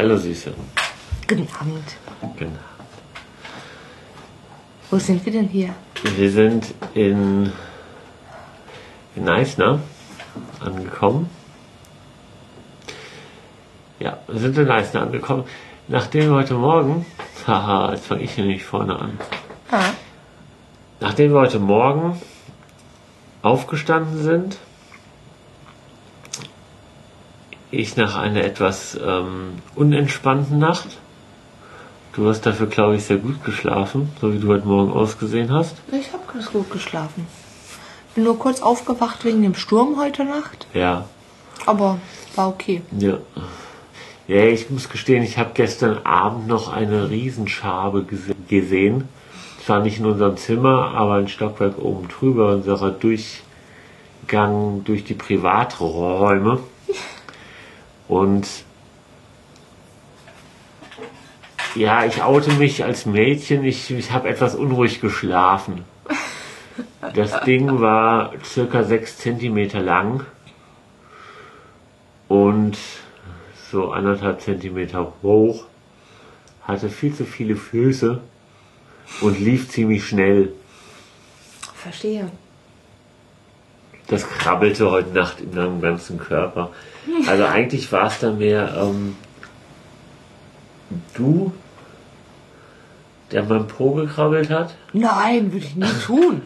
Hallo Süße. Guten Abend. Genau. Wo sind wir denn hier? Wir sind in, in Eisner angekommen. Ja, wir sind in Eisner angekommen. Nachdem wir heute Morgen, haha, jetzt fange ich hier nicht vorne an. Ah. Nachdem wir heute Morgen aufgestanden sind, ich nach einer etwas ähm, unentspannten Nacht, du hast dafür, glaube ich, sehr gut geschlafen, so wie du heute Morgen ausgesehen hast. Ich habe ganz gut geschlafen. Bin nur kurz aufgewacht wegen dem Sturm heute Nacht, Ja, aber war okay. ja. Ja, ich muss gestehen, ich habe gestern Abend noch eine Riesenschabe gese gesehen. Zwar nicht in unserem Zimmer, aber ein Stockwerk oben drüber, unserer Durchgang durch die Privaträume. Und ja, ich oute mich als Mädchen, ich, ich habe etwas unruhig geschlafen. Das Ding war circa sechs Zentimeter lang und so anderthalb Zentimeter hoch, hatte viel zu viele Füße und lief ziemlich schnell. Verstehe. Das krabbelte heute Nacht in meinem ganzen Körper. Also eigentlich war es dann mehr ähm, du, der mein Po gekrabbelt hat. Nein, würde ich nie tun.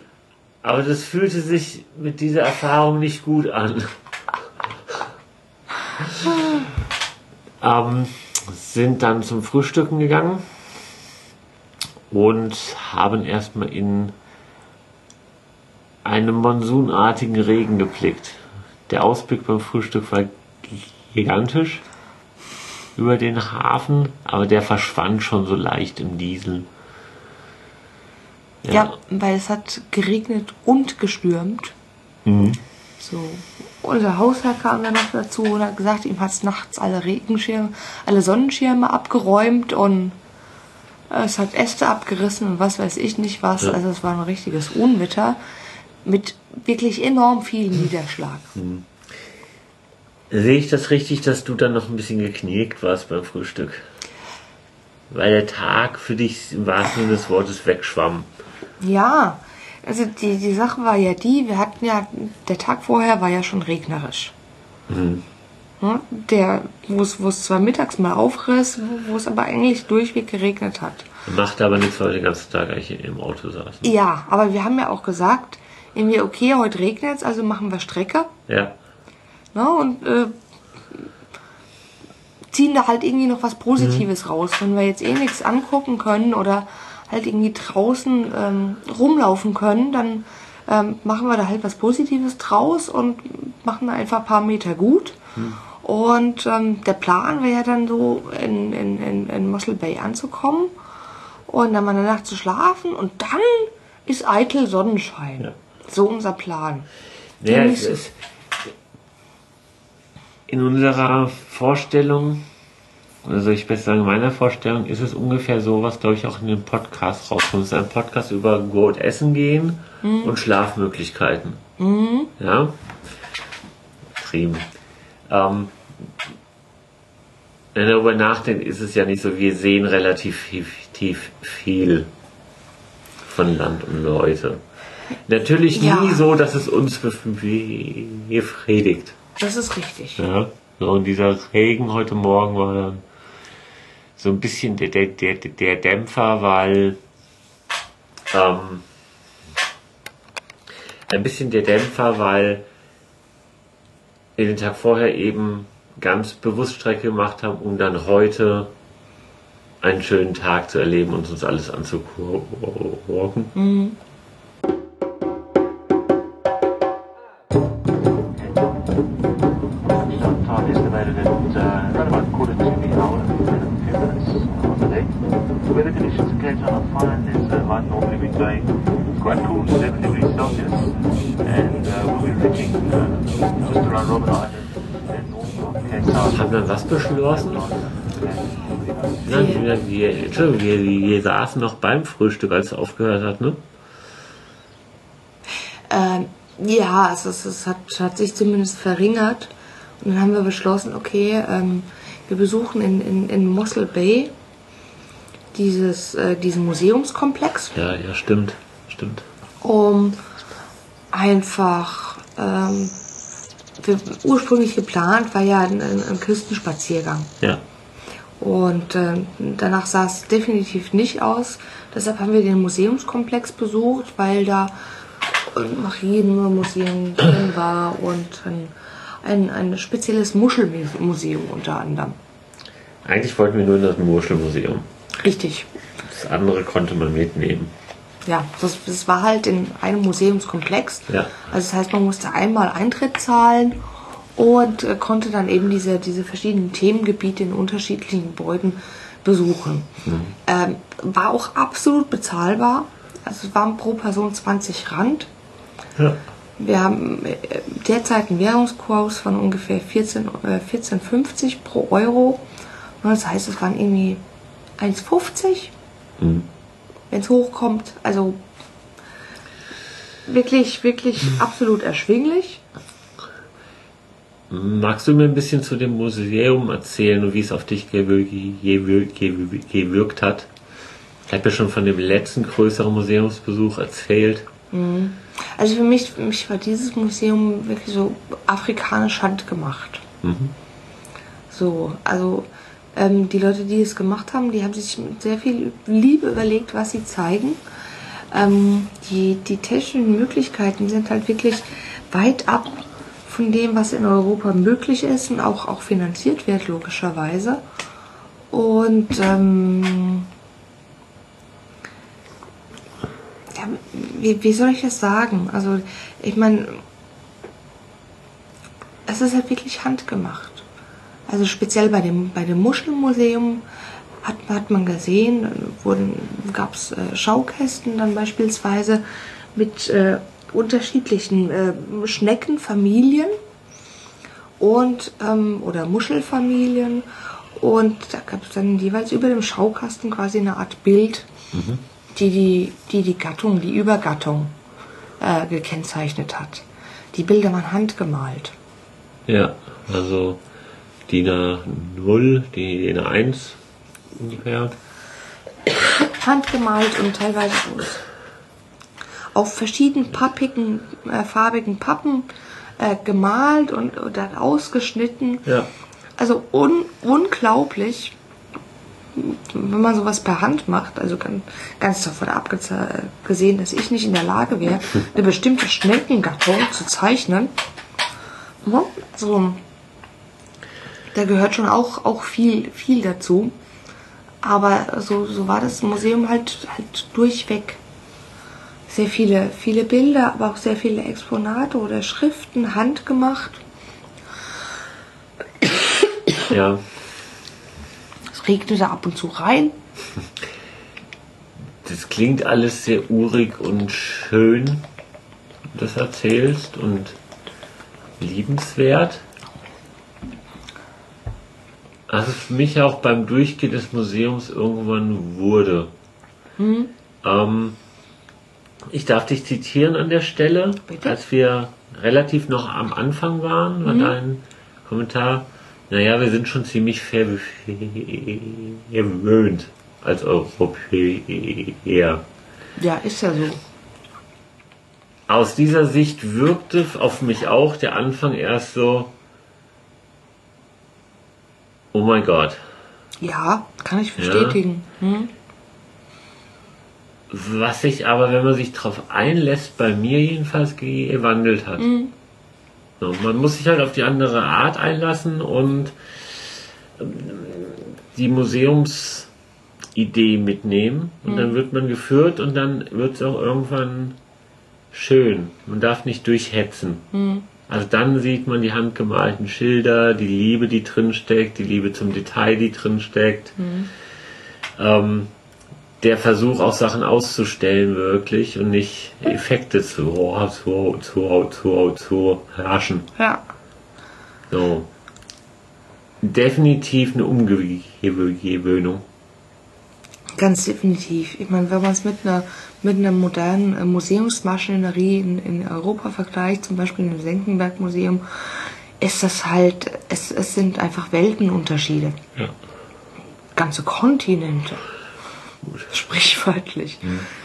Aber das fühlte sich mit dieser Erfahrung nicht gut an. ähm, sind dann zum Frühstücken gegangen und haben erstmal in einem monsunartigen Regen geblickt. Der Ausblick beim Frühstück war gigantisch über den Hafen, aber der verschwand schon so leicht im Diesel. Ja. weil es hat geregnet und gestürmt. Mhm. So. Unser Hausherr kam dann noch dazu und hat gesagt, ihm hat es nachts alle Regenschirme, alle Sonnenschirme abgeräumt und es hat Äste abgerissen und was weiß ich nicht was. Ja. Also es war ein richtiges Unwetter mit wirklich enorm viel Niederschlag. Sehe ich das richtig, dass du dann noch ein bisschen geknickt warst beim Frühstück? Weil der Tag für dich im wahrsten Sinne des Wortes wegschwamm. Ja, also die, die Sache war ja die, wir hatten ja, der Tag vorher war ja schon regnerisch. Mhm. Ja, Der, wo es, wo es zwar mittags mal aufriss, wo, wo es aber eigentlich durchweg geregnet hat. Machte aber nichts, weil wir den ganzen Tag eigentlich im Auto saßen. Ja, aber wir haben ja auch gesagt, irgendwie, okay, heute regnet es, also machen wir Strecke. Ja. Ne, und äh, ziehen da halt irgendwie noch was Positives raus. Wenn wir jetzt eh nichts angucken können oder halt irgendwie draußen ähm, rumlaufen können, dann ähm, machen wir da halt was Positives draus und machen da einfach ein paar Meter gut. Und ähm, der Plan wäre ja dann so, in, in, in, in Mossel Bay anzukommen und dann mal eine Nacht zu schlafen und dann ist eitel Sonnenschein. Ja. So unser Plan. Ja, nicht es ist in unserer Vorstellung, oder soll ich besser sagen, in meiner Vorstellung ist es ungefähr so, was glaube ich auch in dem Podcast rauskommt. Es ist ein Podcast über gut essen gehen und Schlafmöglichkeiten. Ja? Trieben. Ähm, wenn ihr darüber nachdenkt, ist es ja nicht so, wir sehen relativ tief viel von Land und Leute. Natürlich Ja. nie so, dass es uns bef- befriedigt. Das ist richtig. Ja. Und dieser Regen heute Morgen war dann so ein bisschen der, der, der, der Dämpfer, weil ähm, ein bisschen der Dämpfer, weil wir den Tag vorher eben ganz bewusst Strecke gemacht haben, um dann heute einen schönen Tag zu erleben und uns alles anzugucken. Time estimated at uh, around about quarter to the hour and few minutes on the day. The weather conditions in Cape Town are fine. There's a light northerly wind going quite cool, 7 degrees Celsius. And uh, we'll be reaching uh, just around Robben Island. Haben wir was beschlossen? Wir, wir, Entschuldigung, wir, wir saßen noch beim Frühstück, als es aufgehört hat, ne? Ähm, ja, also es, es hat, hat sich zumindest verringert. Und dann haben wir beschlossen, okay, ähm, wir besuchen in, in, in Mossel Bay dieses, äh, diesen Museumskomplex, Ja, ja, stimmt. Stimmt. um einfach, ähm, wir, ursprünglich geplant war ja ein, ein, ein Küstenspaziergang. Ja. Und äh, danach sah es definitiv nicht aus. Deshalb haben wir den Museumskomplex besucht, weil da ein Marienmuseum drin war und ein, ein, ein spezielles Muschelmuseum unter anderem. Eigentlich wollten wir nur in das Muschelmuseum. Richtig. Das andere konnte man mitnehmen. Ja, das, das war halt in einem Museumskomplex. Ja. Also das heißt, man musste einmal Eintritt zahlen und äh, konnte dann eben diese, diese verschiedenen Themengebiete in unterschiedlichen Gebäuden besuchen. Ähm, war auch absolut bezahlbar. Also es waren pro Person 20 Rand. Ja. Wir haben äh, derzeit einen Währungskurs von ungefähr 14, äh, 14,50 pro Euro. Und das heißt, es waren irgendwie 1,50, Mhm. wenn es hochkommt. Also wirklich, wirklich absolut erschwinglich. Magst du mir ein bisschen zu dem Museum erzählen und wie es auf dich gewir gewir gewir gewirkt hat? Ich habe ja schon von dem letzten größeren Museumsbesuch erzählt. Also für mich, für mich war dieses Museum wirklich so afrikanisch handgemacht. So, also ähm, die Leute, die es gemacht haben, die haben sich mit sehr viel Liebe überlegt, was sie zeigen. Ähm, die, die technischen Möglichkeiten sind halt wirklich weit ab von dem, was in Europa möglich ist und auch, auch finanziert wird, logischerweise. Und ähm, ja, wie, wie soll ich das sagen? Also, ich meine, es ist halt wirklich handgemacht. Also speziell bei dem, bei dem Muschelmuseum hat, hat man gesehen, gab es äh, Schaukästen dann beispielsweise mit äh, unterschiedlichen äh, Schneckenfamilien und ähm, oder Muschelfamilien und da gab es dann jeweils über dem Schaukasten quasi eine Art Bild, die, die die die Gattung, die Übergattung äh, gekennzeichnet hat. Die Bilder waren handgemalt. Ja, also DIN A0, die DIN A1 ungefähr. handgemalt und teilweise auf verschiedenen pappigen, äh, farbigen Pappen äh, gemalt und, und dann ausgeschnitten. Ja. Also un unglaublich, wenn man sowas per Hand macht. Also ganz, ganz davon abgesehen, dass ich nicht in der Lage wäre, eine bestimmte Schneckengattung zu zeichnen. Ja, so, da gehört schon auch, auch viel, viel dazu. Aber so, so war das Museum halt, halt durchweg. Sehr viele, viele Bilder, aber auch sehr viele Exponate oder Schriften handgemacht. Ja, Es regnete ab und zu rein. das klingt alles sehr urig und schön, das erzählst und liebenswert. Also für mich auch beim Durchgehen des Museums irgendwann wurde. Ähm, ich darf dich zitieren an der Stelle, Bitte? als wir relativ noch am Anfang waren, war dein Kommentar. Naja, wir sind schon ziemlich verwöhnt als Europäer. Ja, ist ja so. Aus dieser Sicht wirkte auf mich auch der Anfang erst so, oh mein Gott, Ja, kann ich bestätigen. Hm? was sich aber, wenn man sich darauf einlässt, bei mir jedenfalls gewandelt hat. So, man muss sich halt auf die andere Art einlassen und ähm, die Museumsidee mitnehmen und dann wird man geführt und dann wird es auch irgendwann schön. Man darf nicht durchhetzen. Also dann sieht man die handgemalten Schilder, die Liebe, die drin steckt, die Liebe zum Detail, die drin steckt. Ähm, der Versuch, auch Sachen auszustellen wirklich und nicht Effekte zu, oh, zu, zu, zu, zu herrschen. Ja. So. Definitiv eine Umgewöhnung. Ganz definitiv. Ich meine, wenn man es mit einer mit einer modernen äh, Museumsmaschinerie in, in Europa vergleicht, zum Beispiel im Senckenberg Museum, ist das halt, es, es sind einfach Weltenunterschiede. Ja. Ganze Kontinente. Sprichwörtlich.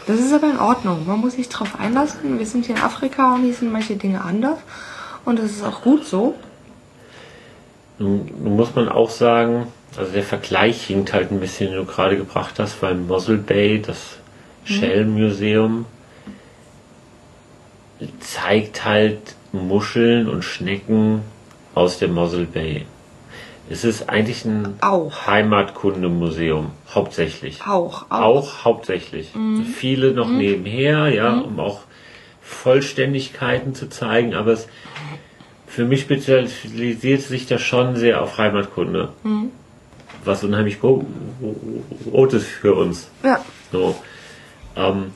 Das ist aber in Ordnung. Man muss sich darauf einlassen. Wir sind hier in Afrika und hier sind manche Dinge anders. Und das ist auch gut so. Nun, nun muss man auch sagen, also der Vergleich hinkt halt ein bisschen, den du gerade gebracht hast, beim Mossel Bay, das Shell Museum zeigt halt Muscheln und Schnecken aus der Mossel Bay. Es ist eigentlich ein Auch. Heimatkundemuseum, hauptsächlich. Auch. Auch. Auch hauptsächlich. Viele noch nebenher, ja, um auch Vollständigkeiten zu zeigen, aber es, für mich spezialisiert sich das schon sehr auf Heimatkunde. Was unheimlich rot ist für uns. Ja. So. Ähm,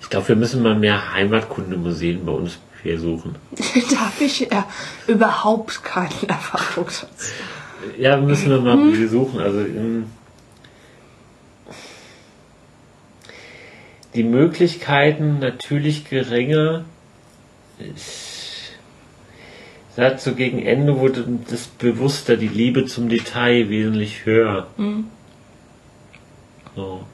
ich glaube, wir müssen mal mehr Heimatkundemuseen bei uns hier suchen. da habe ich ja überhaupt keinen Erfahrungsschatz. Ja, müssen wir mal besuchen. Also ähm, die Möglichkeiten natürlich geringer. Sag so gegen Ende wurde das bewusster, die Liebe zum Detail wesentlich höher. So.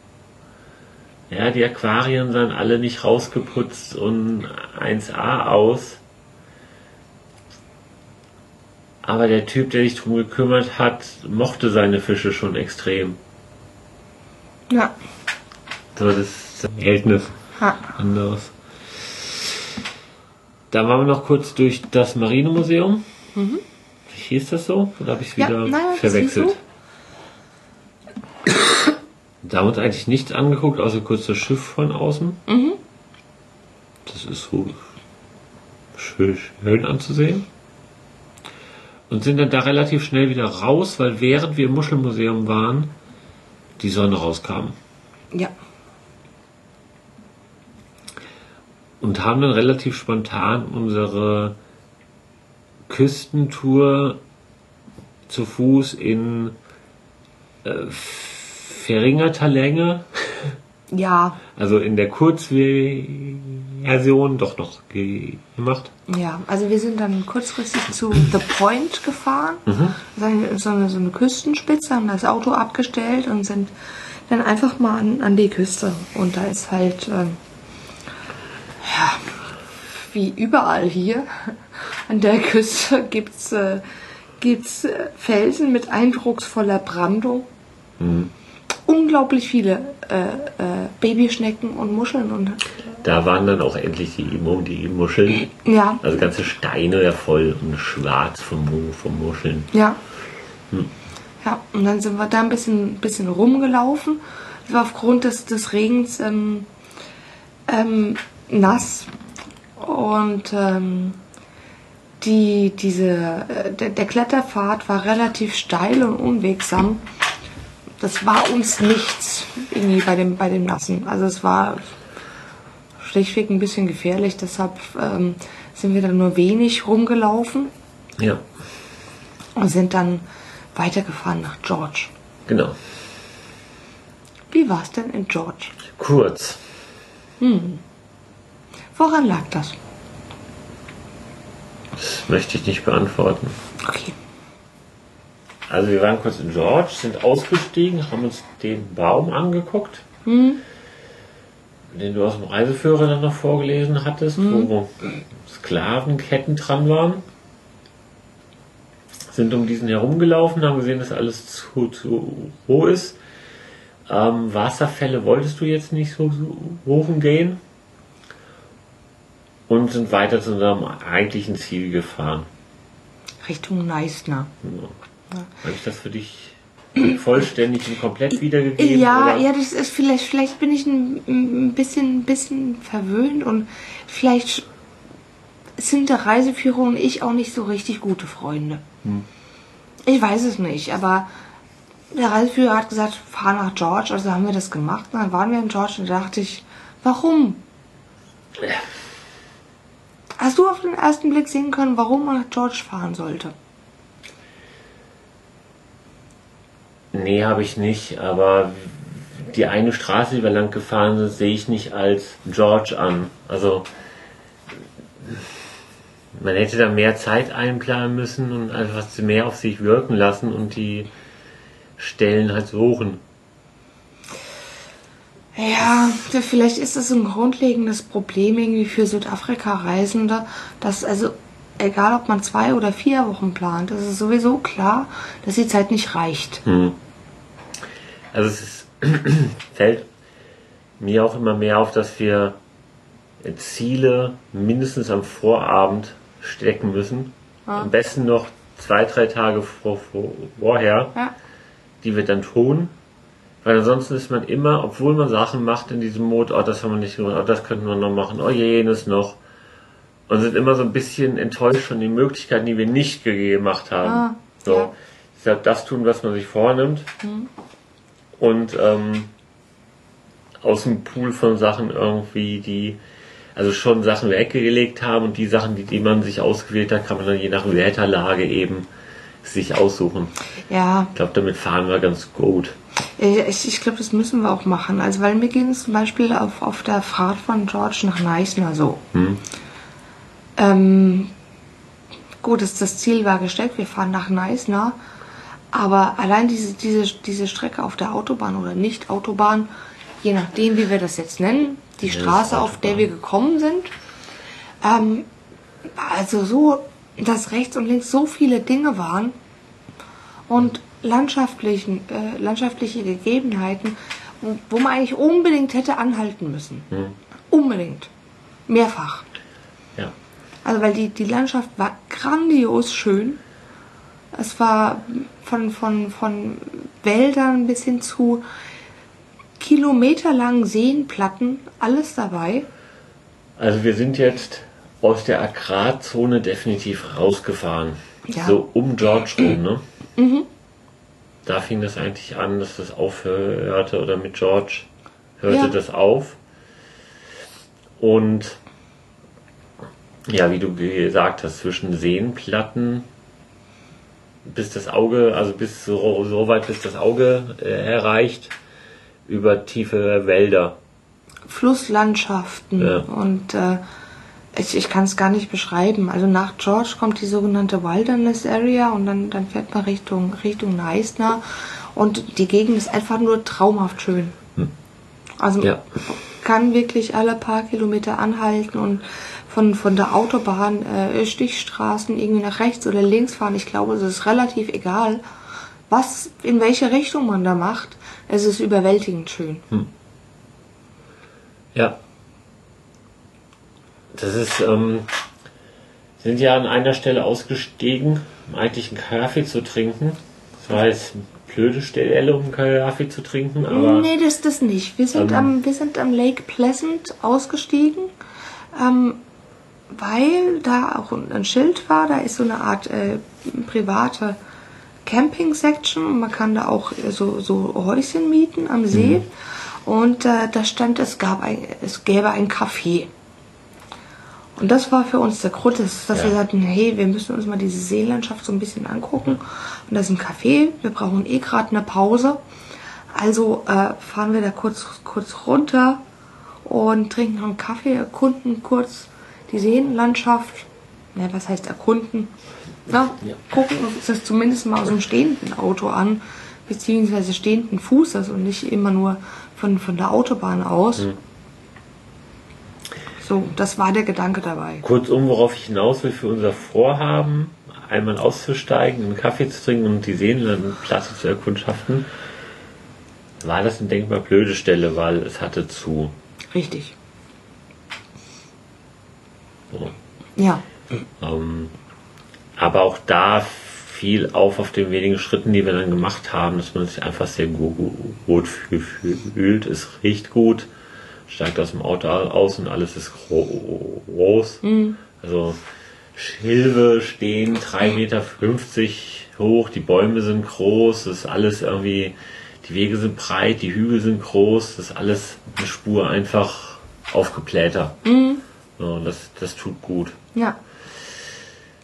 Ja, die Aquarien sahen alle nicht rausgeputzt und 1A aus. Aber der Typ, der sich drum gekümmert hat, mochte seine Fische schon extrem. Ja. So, das ist das Verhältnis Ha. anderes. Da waren wir noch kurz durch das Marinemuseum. Hieß das so? Oder habe ich es Ja, wieder nein, das verwechselt? Da eigentlich nichts angeguckt, außer kurz das Schiff von außen. Mhm. Das ist so schön, schön anzusehen. Und sind dann da relativ schnell wieder raus, weil während wir im Muschelmuseum waren, die Sonne rauskam. Ja. und haben dann relativ spontan unsere Küstentour zu Fuß in äh, verringerter Länge, Ja. also in der Kurzversion doch noch ge- gemacht. Ja, also wir sind dann kurzfristig zu The Point gefahren. So, eine, so, eine, so eine Küstenspitze, haben das Auto abgestellt und sind dann einfach mal an, an die Küste. Und da ist halt, ähm, ja, wie überall hier an der Küste gibt's äh, gibt's äh, Felsen mit eindrucksvoller Brandung. Unglaublich viele äh, äh, Babyschnecken und Muscheln und Da waren dann auch endlich die, die Muscheln, ja, also ganze Steine ja voll und schwarz vom, vom Muscheln. Ja. Ja, und dann sind wir da ein bisschen, bisschen rumgelaufen. Es war aufgrund des, des Regens ähm, ähm, nass. Und ähm, die, diese, äh, der, der Kletterpfad war relativ steil und unwegsam. Das war uns nichts irgendwie bei dem, bei dem Nassen. Also es war schlichtweg ein bisschen gefährlich, deshalb ähm, sind wir dann nur wenig rumgelaufen Ja, und sind dann weitergefahren nach George. genau. Wie war es denn in George? Kurz. Woran lag das? Das möchte ich nicht beantworten. Okay. Also wir waren kurz in George, sind ausgestiegen, haben uns den Baum angeguckt, den du aus dem Reiseführer dann noch vorgelesen hattest, wo Sklavenketten dran waren. Sind um diesen herumgelaufen, haben gesehen, dass alles zu, zu roh ist. Ähm, Wasserfälle wolltest du jetzt nicht so suchen gehen. Und sind weiter zu unserem eigentlichen Ziel gefahren. Richtung Neisner. Habe ich das für dich vollständig und komplett wiedergegeben? Ja, oder? ja, das ist vielleicht, vielleicht bin ich ein, ein bisschen, bisschen verwöhnt und vielleicht sind der Reiseführer und ich auch nicht so richtig gute Freunde. Ich weiß es nicht, aber der Reiseführer hat gesagt, fahr nach George, also haben wir das gemacht. Und dann waren wir in George und da dachte ich, warum? Hast du auf den ersten Blick sehen können, warum man nach George fahren sollte? Nee, habe ich nicht, aber die eine Straße, die wir lang gefahren sind, sehe ich nicht als George an. Also man hätte da mehr Zeit einplanen müssen und einfach mehr auf sich wirken lassen und die Stellen halt suchen. Ja, vielleicht ist das ein grundlegendes Problem irgendwie für Südafrika-Reisende, dass also egal ob man zwei oder vier Wochen plant, es ist sowieso klar, dass die Zeit nicht reicht. Hm. Also es ist, fällt mir auch immer mehr auf, dass wir Ziele mindestens am Vorabend stecken müssen. Ja. Am besten noch zwei, drei Tage vor, vor, vorher, Ja. die wir dann tun. Weil ansonsten ist man immer, obwohl man Sachen macht in diesem Mode, oh, das haben wir nicht gemacht, oh, das könnten wir noch machen, oh, jenes noch. Und sind immer so ein bisschen enttäuscht von den Möglichkeiten, die wir nicht gemacht haben. Ah, so. ja. Deshalb das tun, was man sich vornimmt. Und ähm, aus dem Pool von Sachen irgendwie, die also schon Sachen weggelegt haben und die Sachen, die, die man sich ausgewählt hat, kann man dann je nach Wetterlage eben sich aussuchen. Ja, Ich glaube, damit fahren wir ganz gut. Äh, Ich, ich glaube, das müssen wir auch machen. Also, weil mir ging es zum Beispiel auf, auf der Fahrt von George nach Neisner so. Hm? Ähm, gut, das, das Ziel war gesteckt, wir fahren nach Neisner. Aber allein diese, diese, diese Strecke auf der Autobahn oder nicht Autobahn, je nachdem, wie wir das jetzt nennen, die Ja, Straße, auf der wir gekommen sind, ähm, also so, dass rechts und links so viele Dinge waren und landschaftlichen, äh, landschaftliche Gegebenheiten, wo, man eigentlich unbedingt hätte anhalten müssen. Hm. Unbedingt. Mehrfach. Ja. Also weil die, die Landschaft war grandios schön. Es war von, von, von Wäldern bis hin zu kilometerlangen Seenplatten, alles dabei. Also wir sind jetzt aus der Agrarzone definitiv rausgefahren. Ja. So um George rum, ne? Da fing das eigentlich an, dass das aufhörte oder mit George hörte Ja. das auf. Und ja, wie du gesagt hast, zwischen Seenplatten bis das Auge, also bis so, so weit bis das Auge äh, erreicht, über tiefe Wälder. Flusslandschaften Ja. und äh, ich, ich kann es gar nicht beschreiben. Also nach George kommt die sogenannte Wilderness Area und dann, dann fährt man Richtung, Richtung Neisner und die Gegend ist einfach nur traumhaft schön. Also Ja. Kann wirklich alle paar Kilometer anhalten und von, von der Autobahn äh, Stichstraßen irgendwie nach rechts oder links fahren. Ich glaube, es ist relativ egal, was, in welche Richtung man da macht. Es ist überwältigend schön. Ja. Das ist, ähm, sind ja an einer Stelle ausgestiegen, um eigentlich einen Kaffee zu trinken. Das war jetzt blöde Stelle, um Kaffee zu trinken, aber nee, das das nicht. Wir sind, Ähm. am, wir sind am Lake Pleasant ausgestiegen, ähm, weil da auch ein Schild war. Da ist so eine Art äh, private Camping-Section und man kann da auch äh, so, so Häuschen mieten am See. Und äh, da stand, es, gab ein, es gäbe ein Café. Und das war für uns der Grund, dass, dass Ja. wir sagten, hey, wir müssen uns mal diese Seelandschaft so ein bisschen angucken. Und das ist ein Café, wir brauchen eh gerade eine Pause. Also äh, fahren wir da kurz, kurz runter und trinken noch einen Kaffee, erkunden kurz die Seenlandschaft. Ne, was heißt erkunden? Na, Ja. gucken uns das zumindest mal aus dem stehenden Auto an, beziehungsweise stehenden Fußes und nicht immer nur von, von der Autobahn aus. So, das war der Gedanke dabei. kurzum, worauf ich hinaus will für unser Vorhaben, einmal auszusteigen, einen Kaffee zu trinken und die Seenlandplatte zu erkundschaften, war das eine denkbar blöde Stelle, weil es hatte zu. Richtig. So. Ja. Ähm, aber auch da fiel auf auf den wenigen Schritten, die wir dann gemacht haben, dass man sich einfach sehr gu- gu- gut fü- fühlt. Es riecht gut, steigt aus dem Auto aus und alles ist gro- groß. Also Schilfe stehen 3,50 Meter hoch, die Bäume sind groß, das ist alles irgendwie, die Wege sind breit, die Hügel sind groß, das ist alles eine Spur einfach aufgeblähter. So, das, das tut gut. Ja.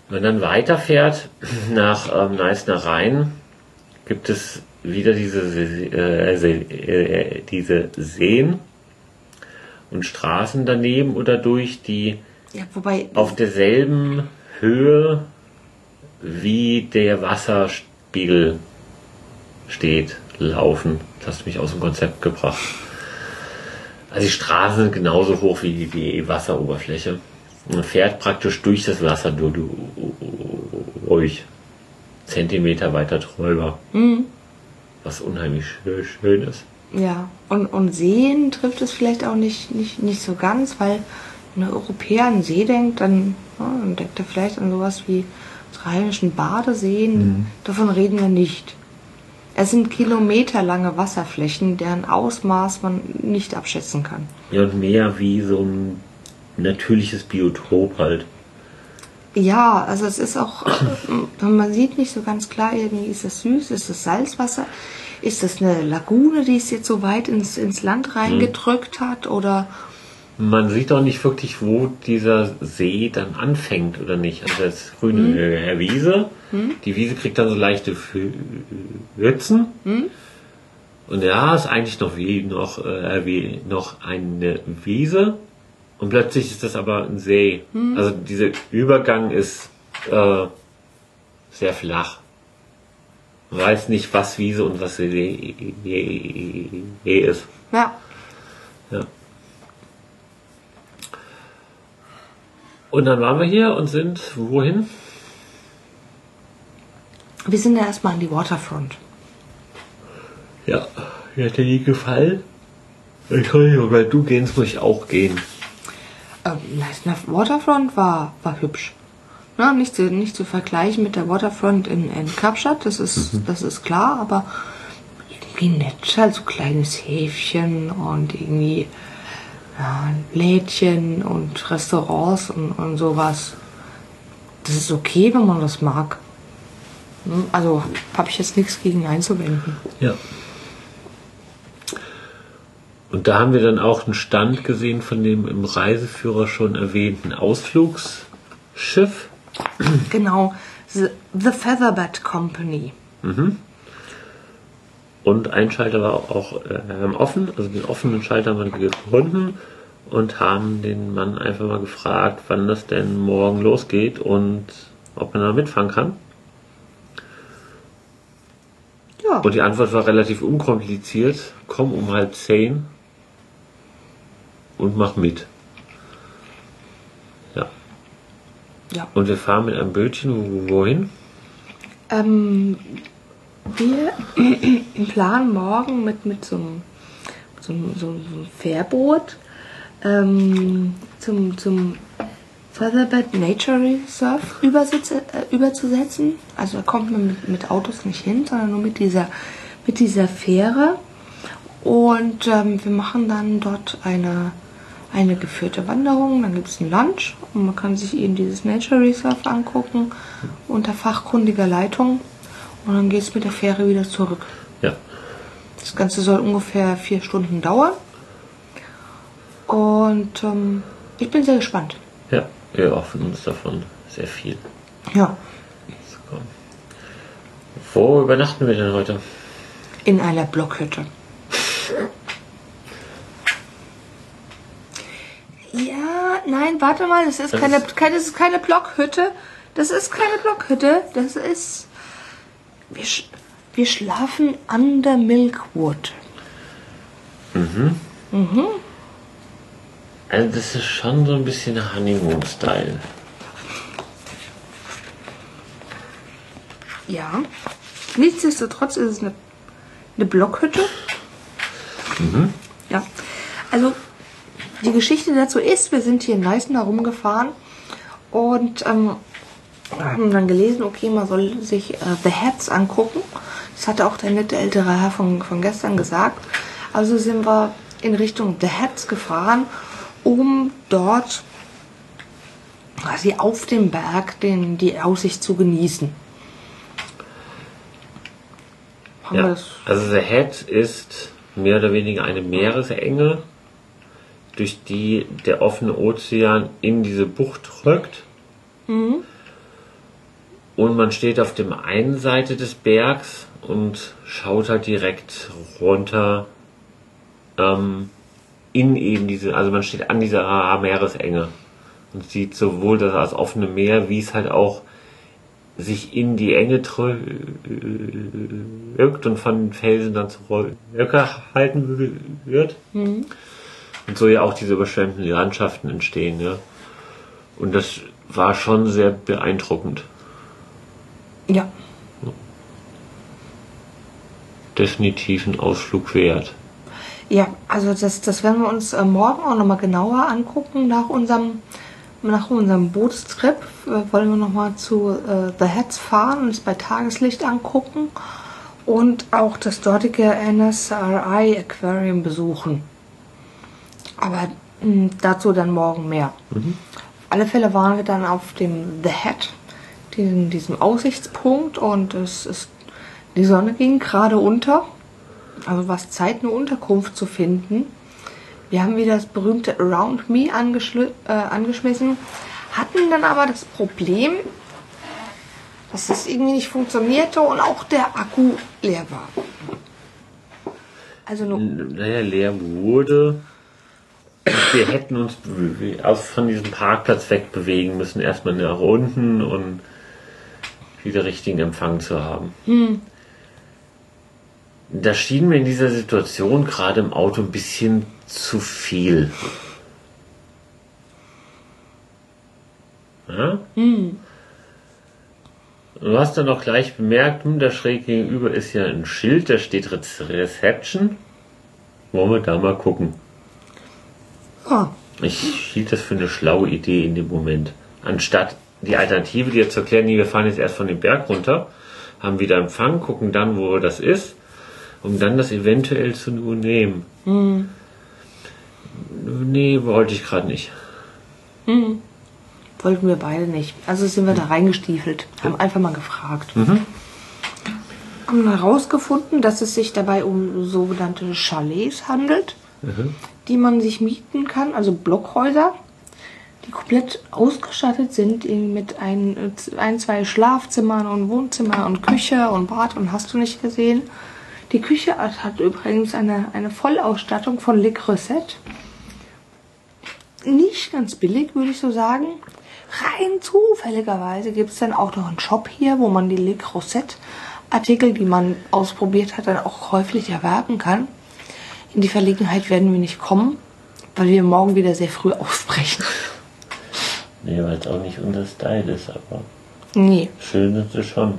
Wenn man dann weiterfährt nach ähm, Neisner Rhein, gibt es wieder diese, äh, äh, diese Seen und Straßen daneben oder durch, die Ja, wobei, auf derselben Höhe, wie der Wasserspiegel steht, laufen. Das hast du mich aus dem Konzept gebracht. Also die Straßen sind genauso hoch wie die Wasseroberfläche. Man fährt praktisch durch das Wasser durch, Zentimeter weiter drüber. Was unheimlich schön ist. Ja, und, und Seen trifft es vielleicht auch nicht, nicht, nicht so ganz, weil wenn ein Europäer an See denkt, dann, ja, dann denkt er vielleicht an sowas wie rheinischen Badeseen. Davon reden wir nicht. Es sind kilometerlange Wasserflächen, deren Ausmaß man nicht abschätzen kann. Ja, und mehr wie so ein natürliches Biotop halt. Ja, also es ist auch, äh, man sieht nicht so ganz klar, irgendwie ist das süß, ist das Salzwasser, ist das eine Lagune, die es jetzt so weit ins, ins Land reingedrückt hat oder Man sieht auch nicht wirklich, wo dieser See dann anfängt oder nicht. Also das grüne äh, Wiese. Die Wiese kriegt dann so leichte Fü- Pfützen. Und ja, ist eigentlich noch wie noch, äh, wie noch eine Wiese. Und plötzlich ist das aber ein See. Also dieser Übergang ist äh, sehr flach. Weiß nicht, was Wiese und was See ist. ja, Ja. Und dann waren wir hier und sind wohin? wir sind ja erstmal an die Waterfront. Ja, mir hat dir die gefallen. Entschuldigung, weil du gehst, muss ich auch gehen. Ähm, na, Waterfront war, war hübsch. Na, nicht, zu, nicht zu vergleichen mit der Waterfront in, in Kapstadt, das ist, das ist klar, aber irgendwie nett, halt so kleines Häfchen und irgendwie ja, Lädchen und Restaurants und, und sowas. Das ist okay, wenn man das mag. Hm, Also habe ich jetzt nichts gegen einzuwenden. Ja. Und da haben wir dann auch einen Stand gesehen von dem im Reiseführer schon erwähnten Ausflugsschiff. Genau, The, the Featherbed Company. Und ein Schalter war auch ähm, offen, also den offenen Schalter haben wir gefunden und haben den Mann einfach mal gefragt, wann das denn morgen losgeht und ob man da mitfahren kann. Ja, Und die Antwort war relativ unkompliziert. Komm um halb zehn und mach mit. Ja. Ja. Und wir fahren mit einem Bötchen wo- wohin? Ähm, wir planen morgen mit, mit so einem, so einem, so einem Fährboot ähm, zum, zum Featherbed Nature Reserve übersitze, äh, überzusetzen. Also da kommt man mit, mit Autos nicht hin, sondern nur mit dieser, mit dieser Fähre. Und ähm, wir machen dann dort eine, eine geführte Wanderung. Dann gibt es ein Lunch und man kann sich eben dieses Nature Reserve angucken unter fachkundiger Leitung. Und dann geht es mit der Fähre wieder zurück. Ja. Das Ganze soll ungefähr vier Stunden dauern. Und ähm, ich bin sehr gespannt. Ja, wir erhoffen uns davon sehr viel. Ja. Wo übernachten wir denn heute? in einer Blockhütte. Ja, nein, warte mal, das ist Das keine, ist- keine, das ist keine Blockhütte. Das ist keine Blockhütte. Das ist. Wir, sch wir schlafen under Milkwood. Also das ist schon so ein bisschen Honeymoon-Style. Ja. Nichtsdestotrotz ist es eine, eine Blockhütte. Ja. Also, die Geschichte dazu ist, wir sind hier in Neißen herumgefahren und ähm, haben dann gelesen, okay, man soll sich äh, The Hats angucken. Das hatte auch der nette ältere Herr von, von gestern gesagt. Also sind wir in Richtung The Hats gefahren, um dort quasi auf dem Berg den, die Aussicht zu genießen. Haben Ja. Also The Head ist mehr oder weniger eine Meeresenge, durch die der offene Ozean in diese Bucht drückt. Und man steht auf dem einen Seite des Bergs und schaut halt direkt runter ähm, in eben diese, also man steht an dieser Meeresenge und sieht sowohl das als offene Meer, wie es halt auch sich in die Enge drückt und von den Felsen dann zurückgehalten wird. Und so ja auch diese überschwemmten Landschaften entstehen. Ja. Und das war schon sehr beeindruckend. Ja. Definitiv ein Ausflug wert. Ja, also das, das werden wir uns äh, morgen auch nochmal genauer angucken nach unserem, nach unserem Bootstrip. Äh, wollen wir nochmal zu äh, The Heads fahren und es bei Tageslicht angucken und auch das dortige NSRI Aquarium besuchen. Aber mh, dazu dann morgen mehr. Auf alle Fälle waren wir dann auf dem The Head, diesem, diesem Aussichtspunkt und es ist, die Sonne ging gerade unter. Also war es Zeit, eine Unterkunft zu finden. Wir haben wieder das berühmte Around Me äh, angeschmissen, hatten dann aber das Problem, dass es irgendwie nicht funktionierte und auch der Akku leer war. Also nur, Naja, leer wurde. Und Wir hätten uns aus, von diesem Parkplatz wegbewegen müssen, erstmal nach unten und wieder richtigen Empfang zu haben. Das schien mir in dieser Situation gerade im Auto ein bisschen zu viel. Ja? Du hast dann auch gleich bemerkt, hm, da schräg gegenüber ist ja ein Schild, da steht Re- Reception. Wollen wir da mal gucken. Ja, Ich hielt das für eine schlaue Idee in dem Moment. Anstatt die Alternative dir zu erklären, nee, wir fahren jetzt erst von dem Berg runter, haben wieder Empfang, gucken dann, wo das ist, um dann das eventuell zu nehmen. Nee, wollte ich gerade nicht. wollten wir beide nicht. Also sind wir da reingestiefelt, haben einfach mal gefragt. Haben herausgefunden, dass es sich dabei um sogenannte Chalets handelt, die man sich mieten kann, also Blockhäuser, die komplett ausgestattet sind mit ein, ein, zwei Schlafzimmern und Wohnzimmer und Küche und Bad und hast du nicht gesehen. Die Küche hat hat übrigens eine, eine Vollausstattung von Le Creuset. Nicht ganz billig, würde ich so sagen. Rein zufälligerweise gibt es dann auch noch einen Shop hier, wo man die Le Creuset Artikel, die man ausprobiert hat, dann auch käuflich erwerben kann. In die Verlegenheit werden wir nicht kommen, weil wir morgen wieder sehr früh aufbrechen. Nee, weil es auch nicht unser Style ist, aber Nee, schön sind sie schon.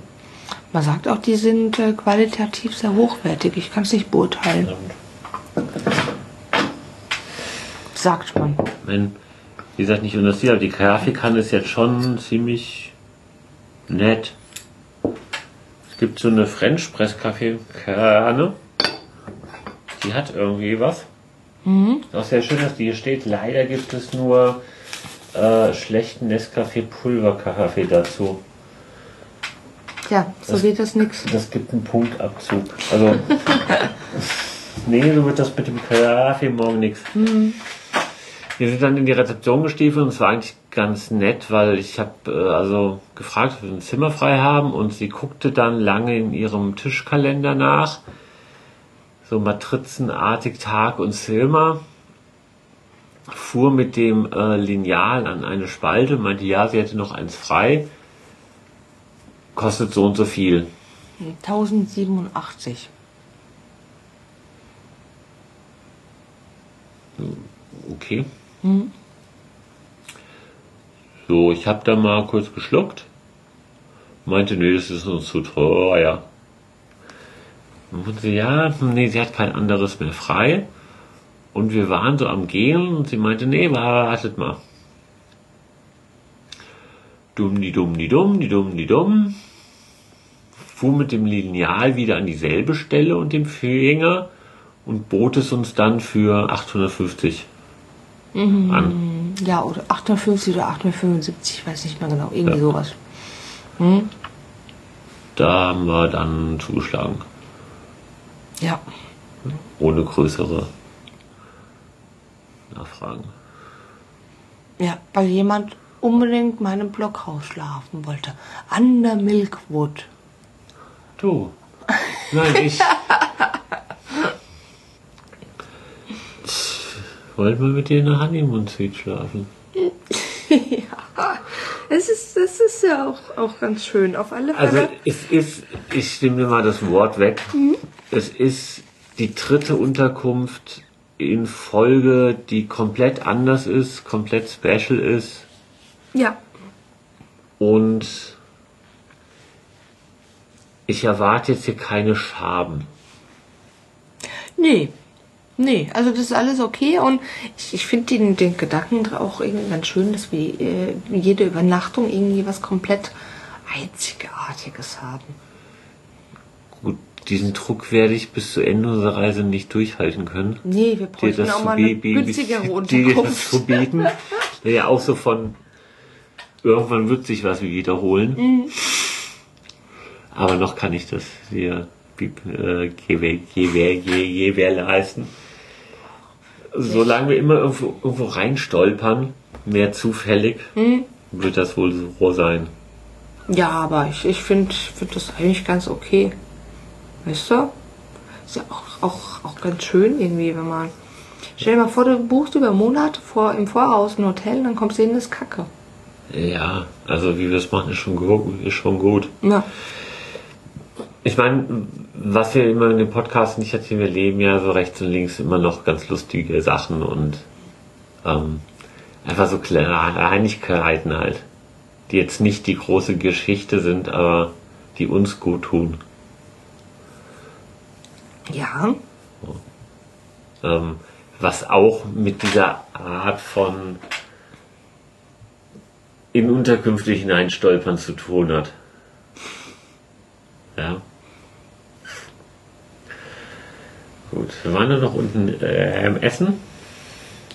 man sagt auch, die sind äh, qualitativ sehr hochwertig. Ich kann es nicht beurteilen, sagt man. wenn, wie gesagt, nicht unser Stil, aber die Grafikkanne ist jetzt schon ziemlich nett. Es gibt so eine French Press Kaffeekanne. Die hat irgendwie was. Auch sehr schön, dass die hier steht. Leider gibt es nur äh, schlechten Nescafé Pulverkaffee dazu. Ja, so Das- wird das nix. Das gibt einen Punktabzug. Also, nee, so wird das mit dem Kaffee morgen nichts. Wir sind dann in die Rezeption gestiefelt und es war eigentlich ganz nett, weil ich habe äh, also gefragt, ob wir ein Zimmer frei haben und sie guckte dann lange in ihrem Tischkalender nach, so matrizenartig Tag und Zimmer, fuhr mit dem äh, Lineal an eine Spalte, meinte ja, sie hätte noch eins frei, kostet so und so viel. 1087. Okay. So, ich habe da mal kurz geschluckt. Meinte, nee, das ist uns zu teuer. Und sie, ja, hm, nee, sie hat kein anderes mehr frei. Und wir waren so am Gehen und sie meinte, nee, wartet mal. Dumm, die dumm, die dumm, die dumm, die dumm. Fuhr mit dem Lineal wieder an dieselbe Stelle und dem Finger und bot es uns dann für 850 an. Ja, oder 850 oder 875, ich weiß nicht mehr genau. Irgendwie Ja. sowas. Da haben wir dann zugeschlagen. Ja. Ohne größere Nachfragen. Ja, weil jemand unbedingt meinem Blockhaus schlafen wollte. An der Milkwood. Du. Nein, ich. Wollte mal mit dir in der Honeymoon Suite schlafen. Das ist, das ist ja auch, auch ganz schön. Auf alle Also Fälle. es ist, ich stimme dir mal das Wort weg. Es ist die dritte Unterkunft in Folge, die komplett anders ist, komplett special ist ja, und ich erwarte jetzt hier keine Schaben. nee. Nee, also das ist alles okay und ich, ich finde den, den Gedanken auch irgendwie ganz schön, dass wir äh, jede Übernachtung irgendwie was komplett Einzigartiges haben. Diesen Druck werde ich bis zu Ende unserer Reise nicht durchhalten können. Nee, wir bräuchten das auch mal eine günstigere Unterkunft. zu bieten. Ja, auch so von irgendwann wird sich was wiederholen. Mhm. Aber noch kann ich das bi- äh, gewährleisten. Solange wir immer irgendwo, irgendwo reinstolpern, mehr zufällig, Mhm. wird das wohl so sein. Ja, aber ich, ich finde find das eigentlich ganz okay. Weißt du? Ist ja auch, auch, auch ganz schön irgendwie, wenn man. Stell dir mal vor, du buchst über Monate vor, im Voraus ein Hotel, dann kommst du hin, das ist Kacke. Ja, also wie wir es machen, ist schon, ist schon gut. Ja. Ich meine, was wir immer in dem Podcast nicht erzählen, wir leben ja so rechts und links immer noch ganz lustige Sachen und ähm, einfach so Kleinigkeiten halt, die jetzt nicht die große Geschichte sind, aber die uns gut tun. Ja. Ähm, was auch mit dieser Art von in Unterkünfte hineinstolpern zu tun hat. Ja. Gut, wir waren dann noch unten äh, im Essen.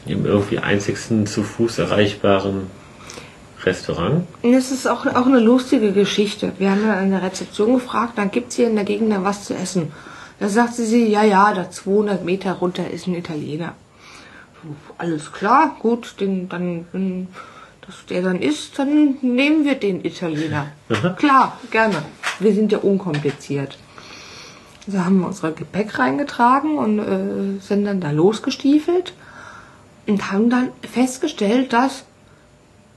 Im irgendwie einzigsten zu Fuß erreichbaren Restaurant. Und das ist auch, auch eine lustige Geschichte. Wir haben dann an der Rezeption gefragt, dann gibt es hier in der Gegend da was zu essen. Da sagte sie, ja, ja, da 200 Meter runter ist ein Italiener. Puh, Alles klar, gut, den, dann, wenn das der dann ist, dann nehmen wir den Italiener. Klar, gerne. Wir sind ja unkompliziert. So haben wir unser Gepäck reingetragen und äh, sind dann da losgestiefelt und haben dann festgestellt, dass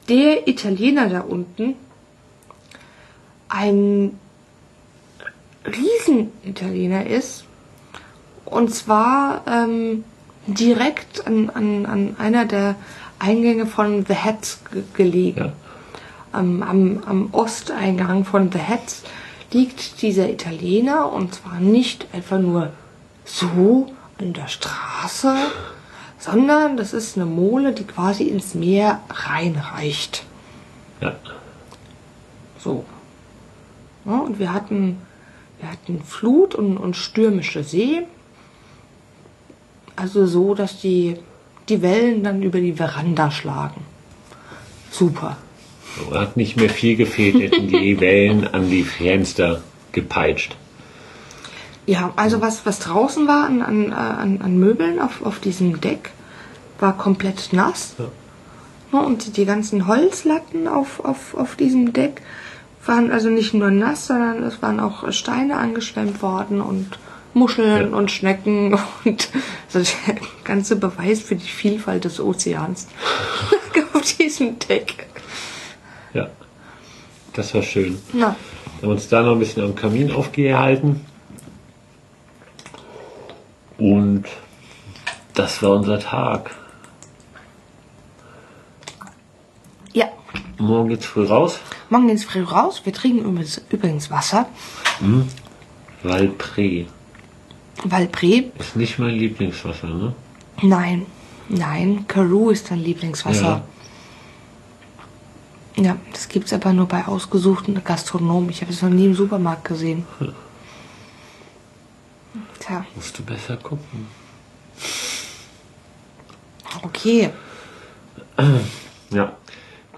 der Italiener da unten ein Riesen-Italiener ist. Und zwar ähm, direkt an, an, an einer der Eingänge von The Hats ge- gelegen. Am, am, am Osteingang von The Hats liegt dieser Italiener und zwar nicht einfach nur so an der Straße, sondern das ist eine Mole, die quasi ins Meer reinreicht. Ja. So. Ja, und wir hatten, wir hatten Flut und, und stürmische See. Also so, dass die, die Wellen dann über die Veranda schlagen. Super. Hat nicht mehr viel gefehlt, hätten die Wellen an die Fenster gepeitscht. Ja, also was, was draußen war an, an, an, an Möbeln auf, auf diesem Deck, war komplett nass. Ja. Ja, und die, die ganzen Holzlatten auf, auf, auf diesem Deck waren also nicht nur nass, sondern es waren auch Steine angeschwemmt worden und Muscheln Ja. und Schnecken und also der ganze Beweis für die Vielfalt des Ozeans auf diesem Deck. Ja. Das war schön. Na, Wir haben uns da noch ein bisschen am Kamin aufgehalten. Und das war unser Tag. ja. Morgen geht's früh raus. Morgen geht's früh raus. Wir trinken übrigens, übrigens Wasser. Valpré. Valpré Ist nicht mein Lieblingswasser, ne? Nein, nein, Karoo ist dein Lieblingswasser. Ja. das gibt's aber nur bei ausgesuchten Gastronomen. Ich habe es noch nie im Supermarkt gesehen. Tja, Musst du besser gucken. okay. Ja.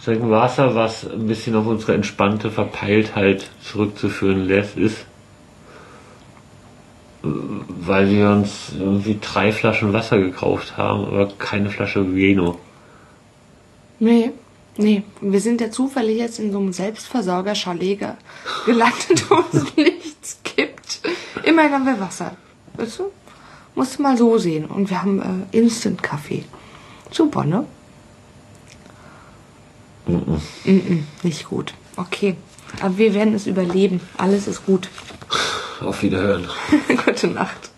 Trinken Wasser, was ein bisschen auf unsere entspannte Verpeiltheit zurückzuführen lässt, ist, weil wir uns irgendwie drei Flaschen Wasser gekauft haben, aber keine Flasche Vino. Nee, nee. Wir sind ja zufällig jetzt in so einem Selbstversorger-Chalet ge- gelandet, wo es nichts gibt. Immerhin haben wir Wasser. Weißt du? Musst du mal so sehen. Und wir haben äh, Instant-Kaffee. Super, ne? Mhm. Mm -mm, nicht gut. Okay. Aber wir werden es überleben. Alles ist gut. Auf Wiederhören. Gute Nacht.